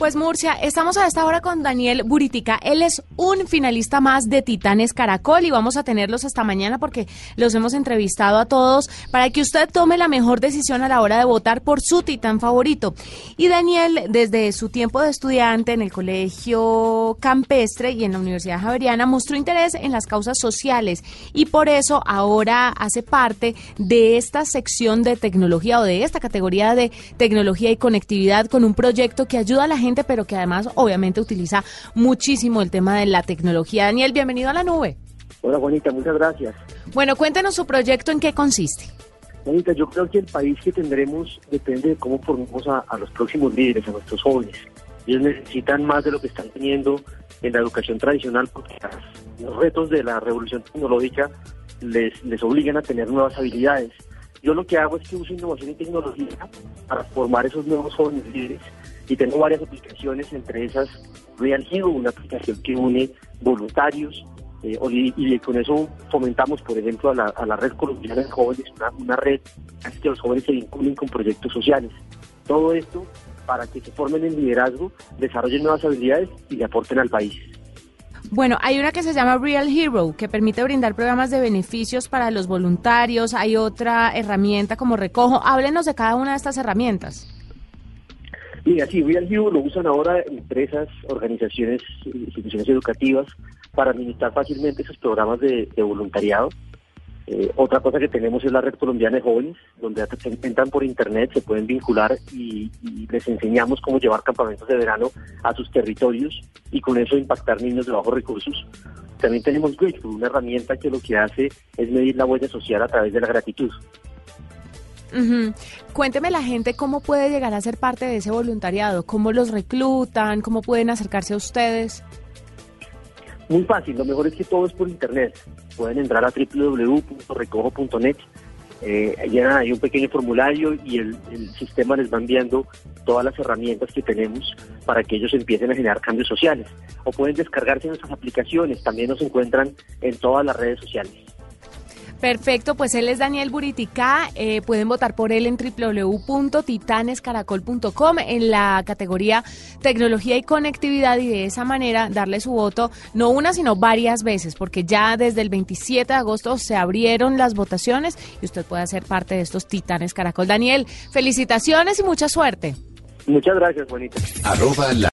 Pues Murcia, estamos a esta hora con Daniel Buritica. Él es un finalista más de Titanes Caracol y vamos a tenerlos hasta mañana porque los hemos entrevistado a todos para que usted tome la mejor decisión a la hora de votar por su titán favorito. Y Daniel, desde su tiempo de estudiante en el Colegio Campestre y en la Universidad Javeriana, mostró interés en las causas sociales y por eso ahora hace parte de esta sección de tecnología o de esta categoría de tecnología y conectividad con un proyecto que ayuda a la gente pero que además obviamente utiliza muchísimo el tema de la tecnología. Daniel, bienvenido a la nube. Hola Juanita, muchas gracias. Bueno, cuéntenos su proyecto, ¿en qué consiste? Juanita, yo creo que el país que tendremos depende de cómo formemos a, los próximos líderes, a nuestros jóvenes. Ellos necesitan más de lo que están teniendo en la educación tradicional porque los retos de la revolución tecnológica les, les obligan a tener nuevas habilidades. Yo lo que hago es que uso innovación y tecnología para formar esos nuevos jóvenes líderes y tengo varias aplicaciones, entre esas Real Hero, una aplicación que une voluntarios eh, y, con eso fomentamos, por ejemplo, a la, red colombiana de jóvenes, una, red que los jóvenes se vinculen con proyectos sociales. Todo esto para que se formen en liderazgo, desarrollen nuevas habilidades y le aporten al país. Bueno, hay una que se llama Real Hero, que permite brindar programas de beneficios para los voluntarios. Hay otra herramienta como Recojo. Háblenos de cada una de estas herramientas. Y así, Real View lo usan ahora empresas, organizaciones, instituciones educativas para administrar fácilmente esos programas de, voluntariado. Eh, otra cosa que tenemos es la red colombiana de jóvenes, donde entran por internet, se pueden vincular y, les enseñamos cómo llevar campamentos de verano a sus territorios y con eso impactar niños de bajos recursos. También tenemos Grateful, una herramienta que lo que hace es medir la huella social a través de la gratitud. Cuénteme la gente cómo puede llegar a ser parte de ese voluntariado, cómo los reclutan, cómo pueden acercarse a ustedes. Muy fácil, lo mejor es que todo es por internet. Pueden entrar a www.recojo.net, eh, llenan ahí un pequeño formulario y el, el, sistema les va enviando todas las herramientas que tenemos para que ellos empiecen a generar cambios sociales. O pueden descargarse nuestras aplicaciones, también nos encuentran en todas las redes sociales. Perfecto, pues él es Daniel Buritica. Eh, pueden votar por él en www.titanescaracol.com en la categoría tecnología y conectividad y de esa manera darle su voto no una sino varias veces porque ya desde el 27 de agosto se abrieron las votaciones y usted puede ser parte de estos Titanes Caracol. Daniel, felicitaciones y mucha suerte. Muchas gracias, bonita.